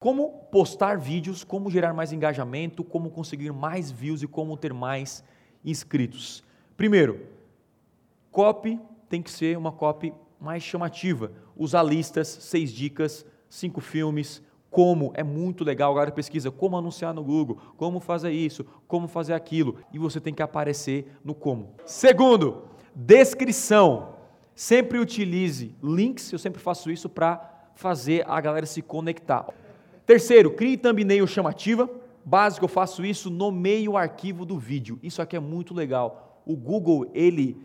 Como postar vídeos, como gerar mais engajamento, como conseguir mais views e como ter mais inscritos. Primeiro, copy tem que ser uma copy mais chamativa. Usar listas, seis dicas, cinco filmes, como é muito legal. Agora pesquisa como anunciar no Google, como fazer isso, como fazer aquilo, e você tem que aparecer no como. Segundo, descrição. Sempre utilize links, eu sempre faço isso para fazer a galera se conectar. Terceiro, crie thumbnail chamativa. Básico, eu faço isso, nomeie o arquivo do vídeo. Isso aqui é muito legal. O Google, ele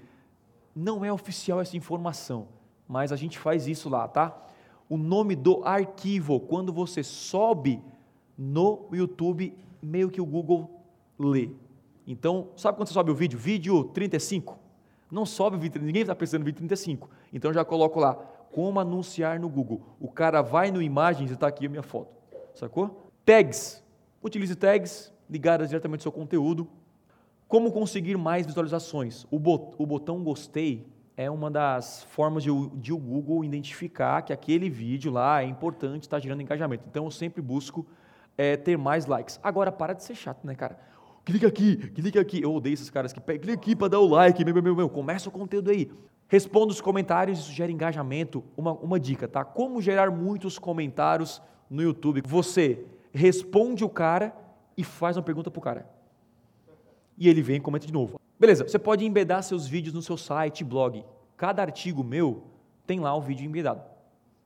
não é oficial essa informação, mas a gente faz isso lá, tá? O nome do arquivo, quando você sobe no YouTube, meio que o Google lê. Então, sabe quando você sobe o vídeo? Vídeo 35. Não sobe o vídeo, ninguém está pensando no vídeo 35. Então já coloco lá, como anunciar no Google. O cara vai no imagens e está aqui a minha foto sacou? Tags. Utilize tags ligadas diretamente ao seu conteúdo. Como conseguir mais visualizações? O, botão gostei é uma das formas de, de, o Google identificar que aquele vídeo lá é importante, está gerando engajamento. Então eu sempre busco é, ter mais likes. Agora para de ser chato, né, cara? Clica aqui, clica aqui. Eu odeio esses caras que clica aqui para dar o like, meu, meu, meu, meu. Começa o conteúdo aí. Responda os comentários, isso gera engajamento. Uma, uma dica, tá? Como gerar muitos comentários no YouTube, você responde o cara e faz uma pergunta para o cara. E ele vem e comenta de novo. Beleza, você pode embedar seus vídeos no seu site, blog. Cada artigo meu tem lá o vídeo embedado.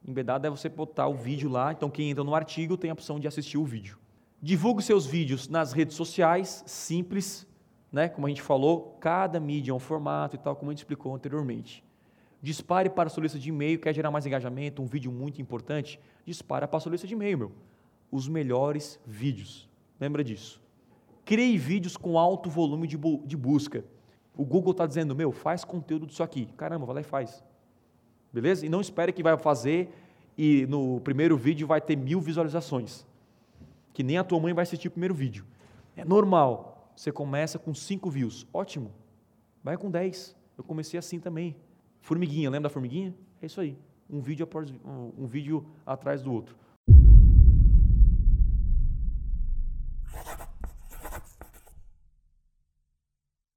Embedado é você botar o vídeo lá, então quem entra no artigo tem a opção de assistir o vídeo. Divulgue seus vídeos nas redes sociais, simples, né? Como a gente falou, cada mídia é um formato e tal, como a gente explicou anteriormente. Dispare para a sua lista de e-mail, quer gerar mais engajamento, um vídeo muito importante, dispara para a sua lista de e-mail, meu. Os melhores vídeos. Lembra disso. Crie vídeos com alto volume de, bu de busca. O Google está dizendo, meu, faz conteúdo disso aqui. Caramba, vai lá e faz. Beleza? E não espere que vai fazer e no primeiro vídeo vai ter mil visualizações. Que nem a tua mãe vai assistir o primeiro vídeo. É normal. Você começa com cinco views. Ótimo. Vai com 10. Eu comecei assim também. Formiguinha, lembra da formiguinha? É isso aí. Um vídeo, após, um vídeo atrás do outro.